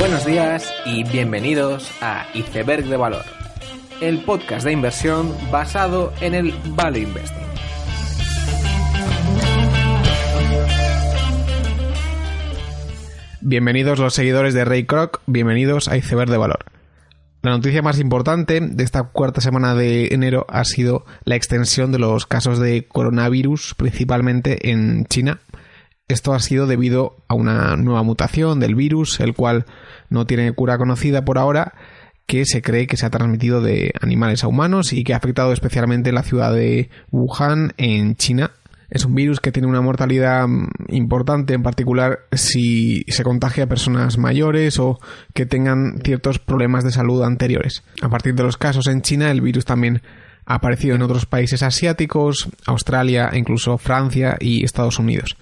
Buenos días y bienvenidos a Iceberg de Valor, el podcast de inversión basado en el Value Investing. Bienvenidos los seguidores de Ray Kroc, bienvenidos a Iceberg de Valor. La noticia más importante de esta cuarta semana de enero ha sido la extensión de los casos de coronavirus, principalmente en China. Esto ha sido debido a una nueva mutación del virus, el cual no tiene cura conocida por ahora, que se cree que se ha transmitido de animales a humanos y que ha afectado especialmente en la ciudad de Wuhan, en China. Es un virus que tiene una mortalidad mm, importante, en particular si se contagia a personas mayores o que tengan ciertos problemas de salud anteriores. A partir de los casos en China, el virus también ha aparecido en otros países asiáticos, Australia, incluso Francia y Estados Unidos.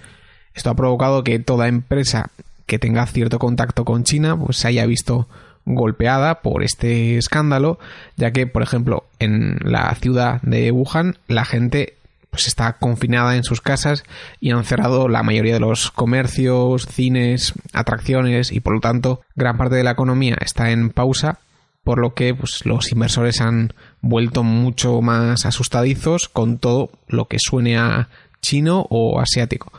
Esto ha provocado que toda empresa que tenga cierto contacto con China pues se haya visto golpeada por este escándalo, ya que, por ejemplo, en la ciudad de Wuhan la gente pues está confinada en sus casas y han cerrado la mayoría de los comercios, cines, atracciones y por lo tanto gran parte de la economía está en pausa, por lo que pues, los inversores han vuelto mucho más asustadizos con todo lo que suene a chino o asiático.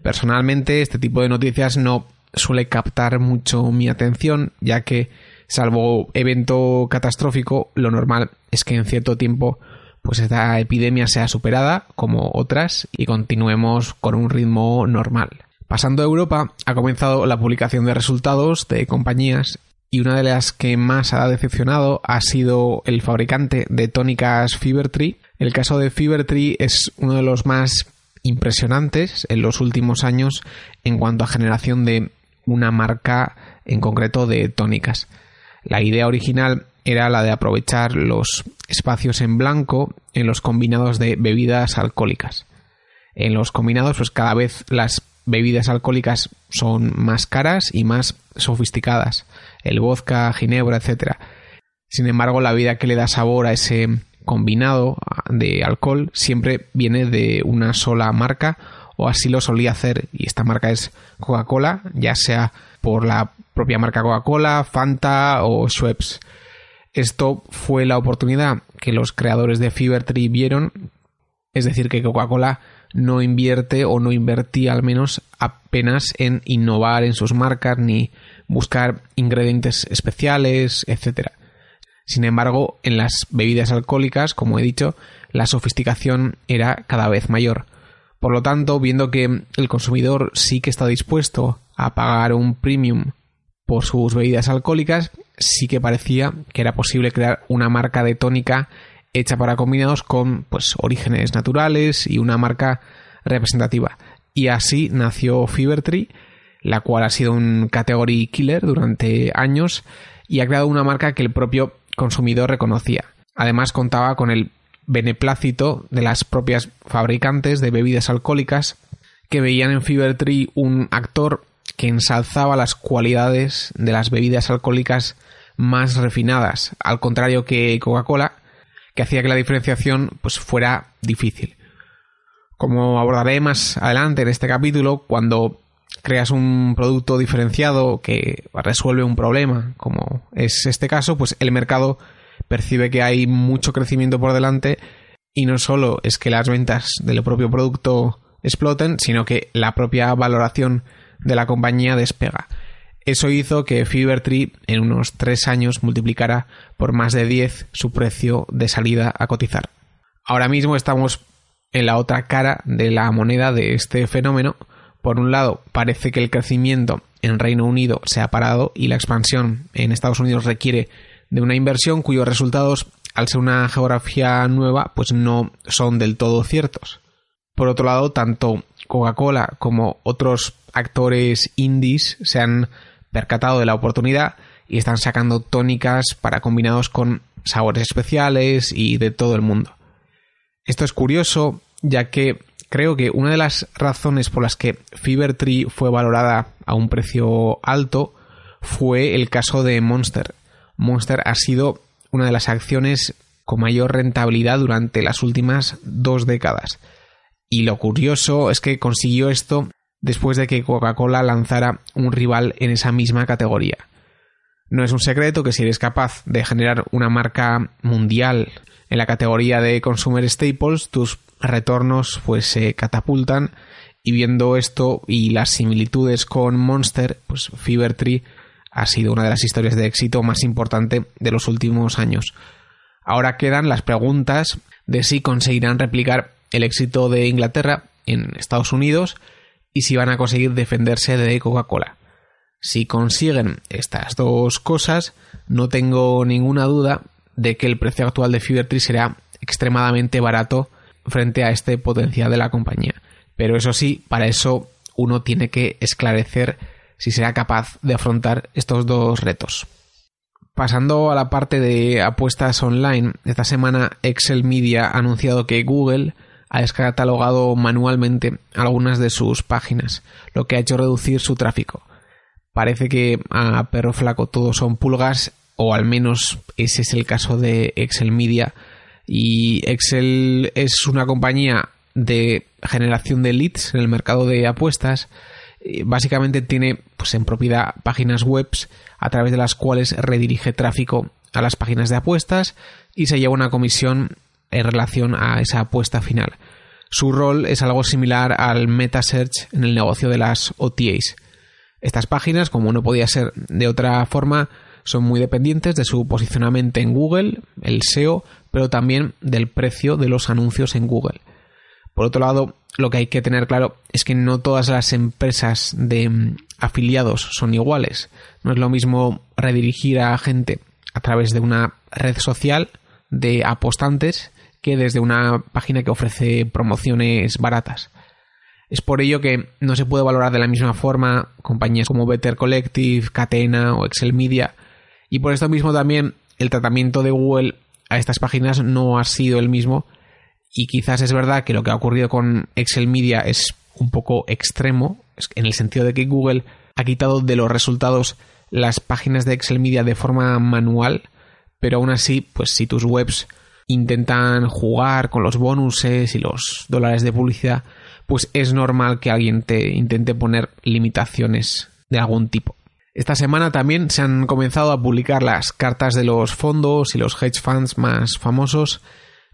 Personalmente este tipo de noticias no suele captar mucho mi atención, ya que salvo evento catastrófico, lo normal es que en cierto tiempo pues esta epidemia sea superada como otras y continuemos con un ritmo normal. Pasando a Europa, ha comenzado la publicación de resultados de compañías y una de las que más ha decepcionado ha sido el fabricante de tónicas Fevertree. El caso de Fevertree es uno de los más impresionantes en los últimos años en cuanto a generación de una marca en concreto de tónicas. La idea original era la de aprovechar los espacios en blanco en los combinados de bebidas alcohólicas. En los combinados, pues cada vez las bebidas alcohólicas son más caras y más sofisticadas. El vodka, ginebra, etc. Sin embargo, la vida que le da sabor a ese combinado de alcohol siempre viene de una sola marca o así lo solía hacer y esta marca es Coca-Cola, ya sea por la propia marca Coca-Cola, Fanta o Schweppes. Esto fue la oportunidad que los creadores de Fevertree vieron, es decir, que Coca-Cola no invierte o no invertía al menos apenas en innovar en sus marcas ni buscar ingredientes especiales, etc. Sin embargo, en las bebidas alcohólicas, como he dicho, la sofisticación era cada vez mayor. Por lo tanto, viendo que el consumidor sí que está dispuesto a pagar un premium por sus bebidas alcohólicas, sí que parecía que era posible crear una marca de tónica hecha para combinados con pues orígenes naturales y una marca representativa. Y así nació Fevertree, la cual ha sido un category killer durante años y ha creado una marca que el propio consumidor reconocía. Además contaba con el beneplácito de las propias fabricantes de bebidas alcohólicas que veían en Fevertree un actor que ensalzaba las cualidades de las bebidas alcohólicas más refinadas, al contrario que Coca-Cola, que hacía que la diferenciación pues fuera difícil. Como abordaré más adelante en este capítulo, cuando creas un producto diferenciado que resuelve un problema, como es este caso, pues el mercado percibe que hay mucho crecimiento por delante y no solo es que las ventas del propio producto exploten, sino que la propia valoración de la compañía despega. Eso hizo que Fevertree en unos tres años multiplicara por más de 10 su precio de salida a cotizar. Ahora mismo estamos en la otra cara de la moneda de este fenómeno. Por un lado, parece que el crecimiento en Reino Unido se ha parado y la expansión en Estados Unidos requiere de una inversión cuyos resultados, al ser una geografía nueva, pues no son del todo ciertos. Por otro lado, tanto Coca-Cola como otros actores indies se han percatado de la oportunidad y están sacando tónicas para combinados con sabores especiales y de todo el mundo. Esto es curioso, ya que creo que una de las razones por las que Fevertree fue valorada a un precio alto fue el caso de Monster. Monster ha sido una de las acciones con mayor rentabilidad durante las últimas dos décadas. Y lo curioso es que consiguió esto después de que Coca-Cola lanzara un rival en esa misma categoría. No es un secreto que si eres capaz de generar una marca mundial en la categoría de consumer staples, tus retornos pues se catapultan y viendo esto y las similitudes con Monster, pues Fevertree ha sido una de las historias de éxito más importante de los últimos años. Ahora quedan las preguntas de si conseguirán replicar el éxito de Inglaterra en Estados Unidos y si van a conseguir defenderse de Coca-Cola. Si consiguen estas dos cosas, no tengo ninguna duda de que el precio actual de Fevertree será extremadamente barato frente a este potencial de la compañía. Pero eso sí, para eso uno tiene que esclarecer si será capaz de afrontar estos dos retos. Pasando a la parte de apuestas online, esta semana Excel Media ha anunciado que Google ha descatalogado manualmente algunas de sus páginas, lo que ha hecho reducir su tráfico. Parece que a perro flaco todos son pulgas, o al menos ese es el caso de Excel Media. Y Excel es una compañía de generación de leads en el mercado de apuestas básicamente tiene pues, en propiedad páginas web a través de las cuales redirige tráfico a las páginas de apuestas y se lleva una comisión en relación a esa apuesta final. Su rol es algo similar al meta search en el negocio de las OTAs. Estas páginas, como no podía ser de otra forma, son muy dependientes de su posicionamiento en Google, el SEO, pero también del precio de los anuncios en Google. Por otro lado, lo que hay que tener claro es que no todas las empresas de mm, afiliados son iguales. No es lo mismo redirigir a gente a través de una red social de apostantes que desde una página que ofrece promociones baratas. Es por ello que no se puede valorar de la misma forma compañías como Better Collective, Catena o Excel Media. Y por esto mismo también el tratamiento de Google a estas páginas no ha sido el mismo y quizás es verdad que lo que ha ocurrido con Excel Media es un poco extremo, en el sentido de que Google ha quitado de los resultados las páginas de Excel Media de forma manual, pero aún así, pues si tus webs intentan jugar con los bonuses y los dólares de publicidad, pues es normal que alguien te intente poner limitaciones de algún tipo. Esta semana también se han comenzado a publicar las cartas de los fondos y los hedge funds más famosos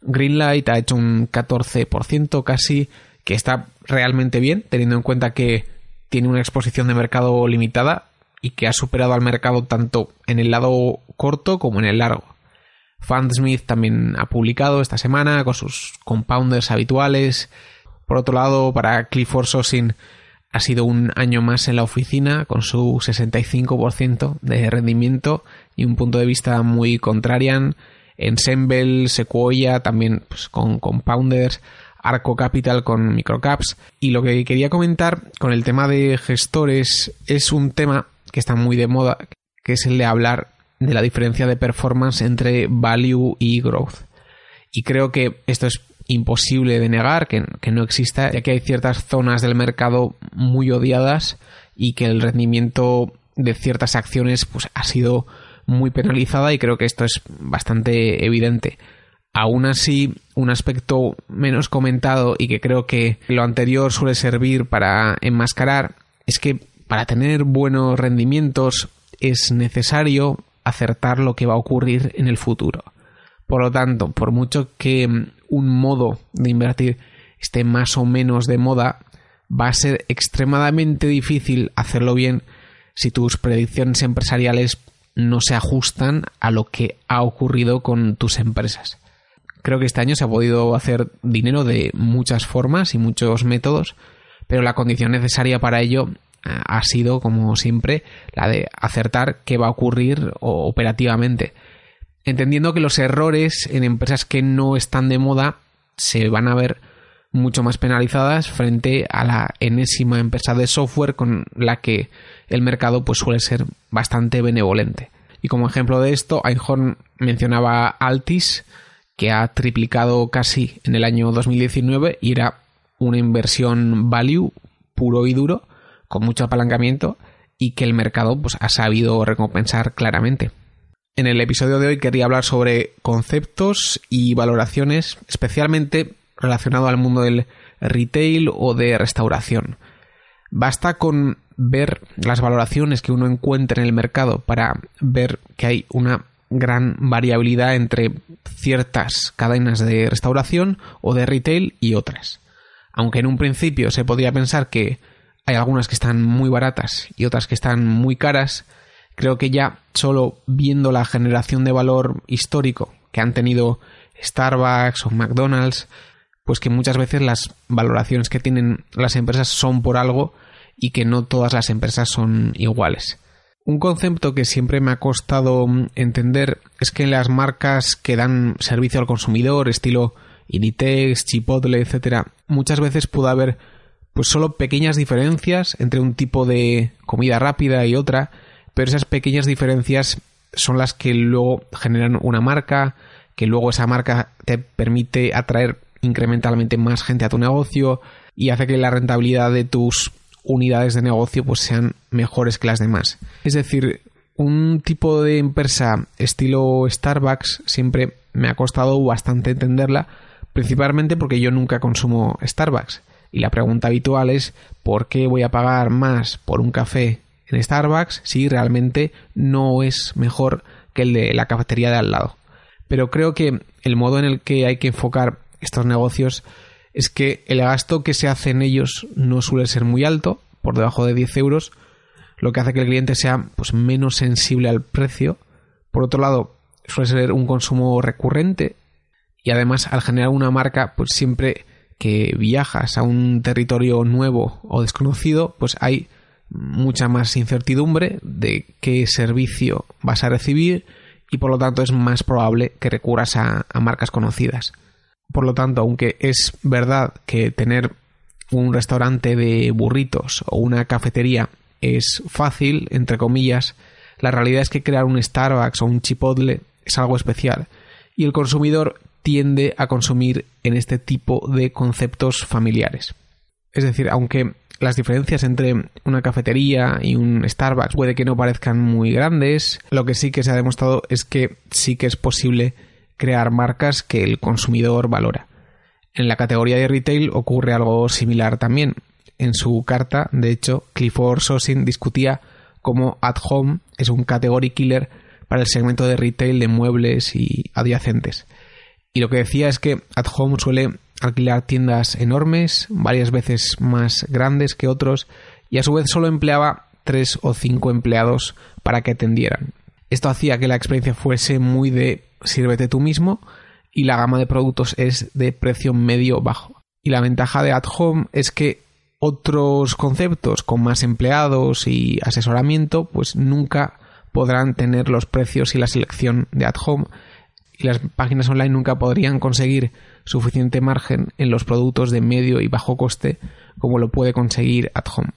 Greenlight ha hecho un 14% casi, que está realmente bien, teniendo en cuenta que tiene una exposición de mercado limitada y que ha superado al mercado tanto en el lado corto como en el largo. Fundsmith también ha publicado esta semana con sus compounders habituales. Por otro lado, para Clifford Sosin ha sido un año más en la oficina con su 65% de rendimiento y un punto de vista muy contrarian Ensemble, Sequoia, también pues, con Compounders, Arco Capital con microcaps. Y lo que quería comentar con el tema de gestores es un tema que está muy de moda, que es el de hablar de la diferencia de performance entre value y growth. Y creo que esto es imposible de negar, que, que no exista, ya que hay ciertas zonas del mercado muy odiadas y que el rendimiento de ciertas acciones pues, ha sido muy penalizada y creo que esto es bastante evidente. Aún así, un aspecto menos comentado y que creo que lo anterior suele servir para enmascarar es que para tener buenos rendimientos es necesario acertar lo que va a ocurrir en el futuro. Por lo tanto, por mucho que un modo de invertir esté más o menos de moda, va a ser extremadamente difícil hacerlo bien si tus predicciones empresariales no se ajustan a lo que ha ocurrido con tus empresas. Creo que este año se ha podido hacer dinero de muchas formas y muchos métodos, pero la condición necesaria para ello eh, ha sido, como siempre, la de acertar qué va a ocurrir operativamente. Entendiendo que los errores en empresas que no están de moda se van a ver mucho más penalizadas frente a la enésima empresa de software con la que el mercado pues suele ser bastante benevolente. Y como ejemplo de esto, Einhorn mencionaba Altis, que ha triplicado casi en el año 2019 y era una inversión value puro y duro, con mucho apalancamiento y que el mercado pues, ha sabido recompensar claramente. En el episodio de hoy quería hablar sobre conceptos y valoraciones, especialmente relacionado al mundo del retail o de restauración. Basta con ver las valoraciones que uno encuentra en el mercado para ver que hay una gran variabilidad entre ciertas cadenas de restauración o de retail y otras. Aunque en un principio se podría pensar que hay algunas que están muy baratas y otras que están muy caras, creo que ya solo viendo la generación de valor histórico que han tenido Starbucks o McDonald's, pues que muchas veces las valoraciones que tienen las empresas son por algo y que no todas las empresas son iguales. Un concepto que siempre me ha costado entender es que las marcas que dan servicio al consumidor, estilo Inditex, Chipotle, etcétera, muchas veces puede haber pues solo pequeñas diferencias entre un tipo de comida rápida y otra, pero esas pequeñas diferencias son las que luego generan una marca, que luego esa marca te permite atraer incrementalmente más gente a tu negocio y hace que la rentabilidad de tus unidades de negocio pues sean mejores que las demás. Es decir, un tipo de empresa estilo Starbucks siempre me ha costado bastante entenderla, principalmente porque yo nunca consumo Starbucks. Y la pregunta habitual es ¿por qué voy a pagar más por un café en Starbucks si realmente no es mejor que el de la cafetería de al lado? Pero creo que el modo en el que hay que enfocar estos negocios es que el gasto que se hace en ellos no suele ser muy alto, por debajo de 10 euros, lo que hace que el cliente sea pues, menos sensible al precio. Por otro lado, suele ser un consumo recurrente y además al generar una marca, pues siempre que viajas a un territorio nuevo o desconocido, pues hay mucha más incertidumbre de qué servicio vas a recibir y por lo tanto es más probable que recurras a, a marcas conocidas. Por lo tanto, aunque es verdad que tener un restaurante de burritos o una cafetería es fácil, entre comillas, la realidad es que crear un Starbucks o un Chipotle es algo especial y el consumidor tiende a consumir en este tipo de conceptos familiares. Es decir, aunque las diferencias entre una cafetería y un Starbucks puede que no parezcan muy grandes, lo que sí que se ha demostrado es que sí que es posible crear marcas que el consumidor valora. En la categoría de retail ocurre algo similar también. En su carta, de hecho, Clifford Sosin discutía cómo at home es un category killer para el segmento de retail de muebles y adyacentes. Y lo que decía es que at home suele alquilar tiendas enormes, varias veces más grandes que otros, y a su vez solo empleaba tres o cinco empleados para que atendieran. Esto hacía que la experiencia fuese muy de sírvete tú mismo y la gama de productos es de precio medio bajo. Y la ventaja de At Home es que otros conceptos con más empleados y asesoramiento pues nunca podrán tener los precios y la selección de At Home y las páginas online nunca podrían conseguir suficiente margen en los productos de medio y bajo coste como lo puede conseguir At Home.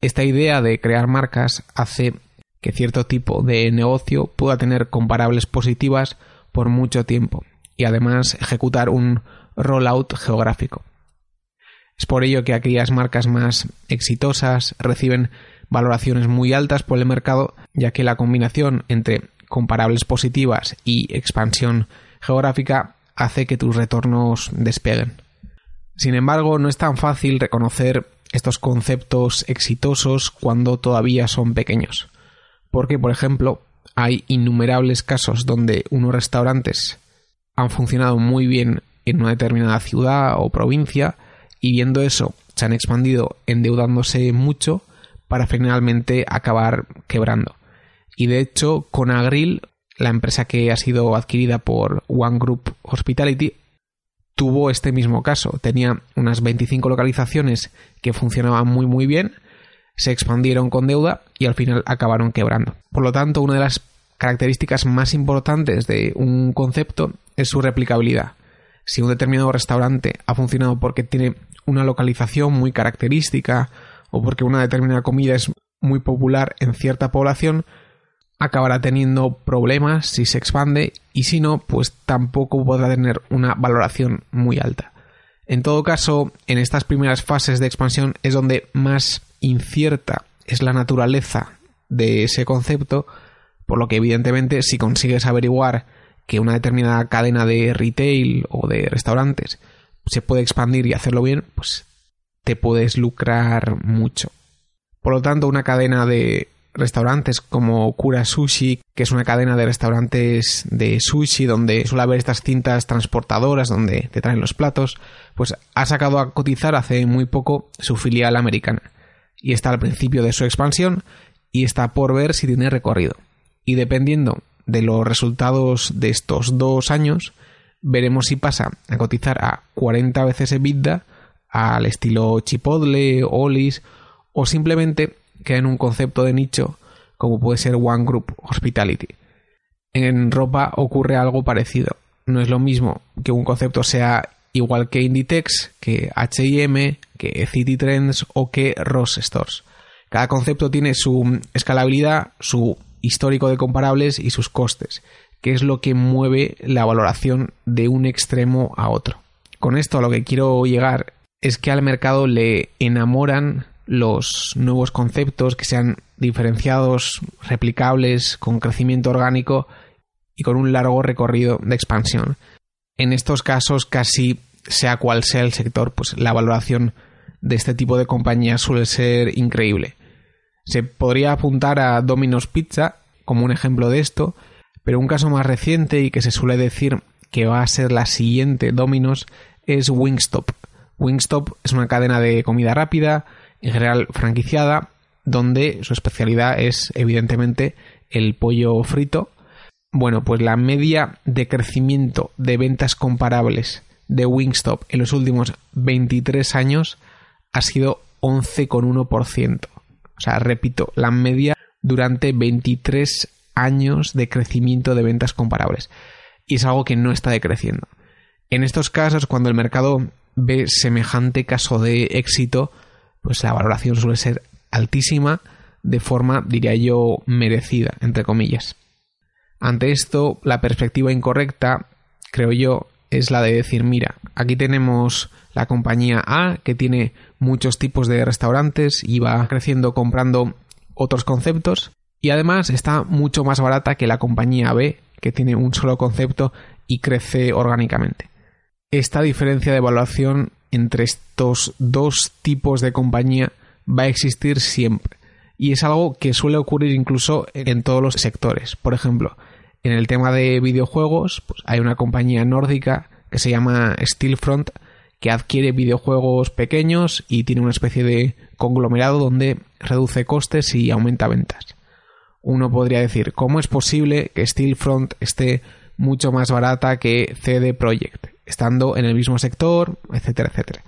Esta idea de crear marcas hace que cierto tipo de negocio pueda tener comparables positivas por mucho tiempo y además ejecutar un rollout geográfico. Es por ello que aquellas marcas más exitosas reciben valoraciones muy altas por el mercado, ya que la combinación entre comparables positivas y expansión geográfica hace que tus retornos despeguen. Sin embargo, no es tan fácil reconocer estos conceptos exitosos cuando todavía son pequeños. Porque, por ejemplo, hay innumerables casos donde unos restaurantes han funcionado muy bien en una determinada ciudad o provincia y viendo eso se han expandido endeudándose mucho para finalmente acabar quebrando. Y de hecho, con Agril, la empresa que ha sido adquirida por One Group Hospitality, tuvo este mismo caso. Tenía unas 25 localizaciones que funcionaban muy muy bien, se expandieron con deuda y al final acabaron quebrando. Por lo tanto, una de las características más importantes de un concepto es su replicabilidad. Si un determinado restaurante ha funcionado porque tiene una localización muy característica o porque una determinada comida es muy popular en cierta población, acabará teniendo problemas si se expande y si no, pues tampoco podrá tener una valoración muy alta. En todo caso, en estas primeras fases de expansión es donde más incierta es la naturaleza de ese concepto, por lo que evidentemente si consigues averiguar que una determinada cadena de retail o de restaurantes se puede expandir y hacerlo bien, pues te puedes lucrar mucho. Por lo tanto, una cadena de restaurantes como Kura Sushi, que es una cadena de restaurantes de sushi donde suele haber estas cintas transportadoras donde te traen los platos, pues ha sacado a cotizar hace muy poco su filial americana. Y está al principio de su expansión y está por ver si tiene recorrido. Y dependiendo de los resultados de estos dos años, veremos si pasa a cotizar a 40 veces EBITDA al estilo Chipotle, Olis o simplemente queda en un concepto de nicho como puede ser One Group Hospitality. En ropa ocurre algo parecido. No es lo mismo que un concepto sea igual que Inditex, que HM, que City Trends o que Ross Stores. Cada concepto tiene su escalabilidad, su histórico de comparables y sus costes, que es lo que mueve la valoración de un extremo a otro. Con esto a lo que quiero llegar es que al mercado le enamoran los nuevos conceptos que sean diferenciados, replicables, con crecimiento orgánico y con un largo recorrido de expansión. En estos casos, casi sea cual sea el sector, pues la valoración de este tipo de compañías suele ser increíble. Se podría apuntar a Domino's Pizza como un ejemplo de esto, pero un caso más reciente y que se suele decir que va a ser la siguiente Domino's es Wingstop. Wingstop es una cadena de comida rápida en general franquiciada, donde su especialidad es evidentemente el pollo frito. Bueno, pues la media de crecimiento de ventas comparables de Wingstop en los últimos 23 años ha sido 11,1%. O sea, repito, la media durante 23 años de crecimiento de ventas comparables. Y es algo que no está decreciendo. En estos casos, cuando el mercado ve semejante caso de éxito, pues la valoración suele ser altísima de forma, diría yo, merecida, entre comillas. Ante esto, la perspectiva incorrecta, creo yo, es la de decir, mira, aquí tenemos la compañía A que tiene muchos tipos de restaurantes y va creciendo comprando otros conceptos y además está mucho más barata que la compañía B que tiene un solo concepto y crece orgánicamente. Esta diferencia de evaluación entre estos dos tipos de compañía va a existir siempre. Y es algo que suele ocurrir incluso en todos los sectores. Por ejemplo, en el tema de videojuegos, pues hay una compañía nórdica que se llama Steelfront que adquiere videojuegos pequeños y tiene una especie de conglomerado donde reduce costes y aumenta ventas. Uno podría decir, ¿cómo es posible que Steelfront esté mucho más barata que CD Projekt, estando en el mismo sector, etcétera, etcétera.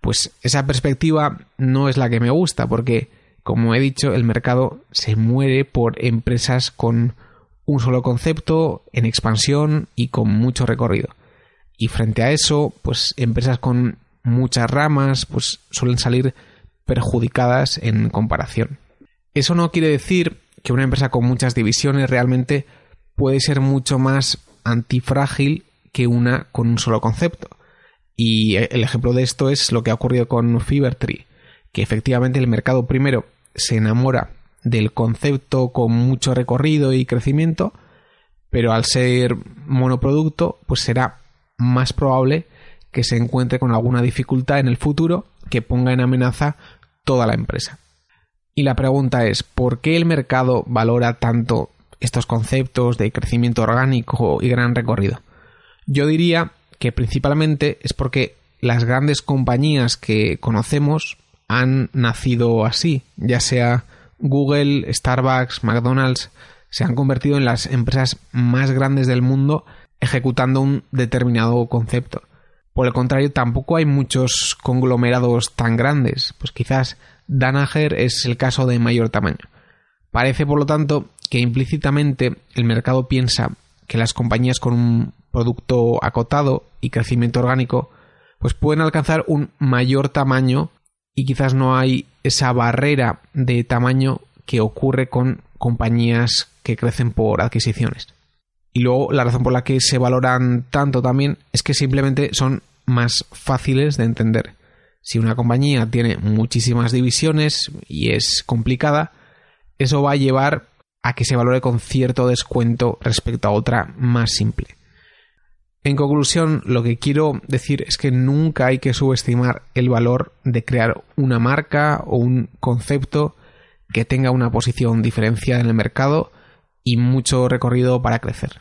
Pues esa perspectiva no es la que me gusta, porque, como he dicho, el mercado se muere por empresas con un solo concepto, en expansión y con mucho recorrido. Y frente a eso, pues empresas con muchas ramas, pues suelen salir perjudicadas en comparación. Eso no quiere decir que una empresa con muchas divisiones realmente puede ser mucho más antifrágil que una con un solo concepto. Y el ejemplo de esto es lo que ha ocurrido con Fibertree, que efectivamente el mercado primero se enamora del concepto con mucho recorrido y crecimiento, pero al ser monoproducto, pues será más probable que se encuentre con alguna dificultad en el futuro que ponga en amenaza toda la empresa. Y la pregunta es, ¿por qué el mercado valora tanto estos conceptos de crecimiento orgánico y gran recorrido? Yo diría que principalmente es porque las grandes compañías que conocemos han nacido así, ya sea Google, Starbucks, McDonald's, se han convertido en las empresas más grandes del mundo ejecutando un determinado concepto. Por el contrario, tampoco hay muchos conglomerados tan grandes, pues quizás Danaher es el caso de mayor tamaño. Parece, por lo tanto, que implícitamente el mercado piensa que las compañías con un producto acotado y crecimiento orgánico pues pueden alcanzar un mayor tamaño y quizás no hay esa barrera de tamaño que ocurre con compañías que crecen por adquisiciones. Y luego la razón por la que se valoran tanto también es que simplemente son más fáciles de entender. Si una compañía tiene muchísimas divisiones y es complicada, eso va a llevar a que se valore con cierto descuento respecto a otra más simple. En conclusión, lo que quiero decir es que nunca hay que subestimar el valor de crear una marca o un concepto que tenga una posición diferenciada en el mercado y mucho recorrido para crecer.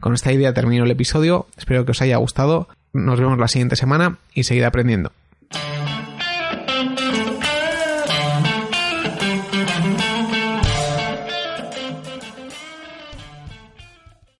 Con esta idea termino el episodio, espero que os haya gustado, nos vemos la siguiente semana y seguid aprendiendo.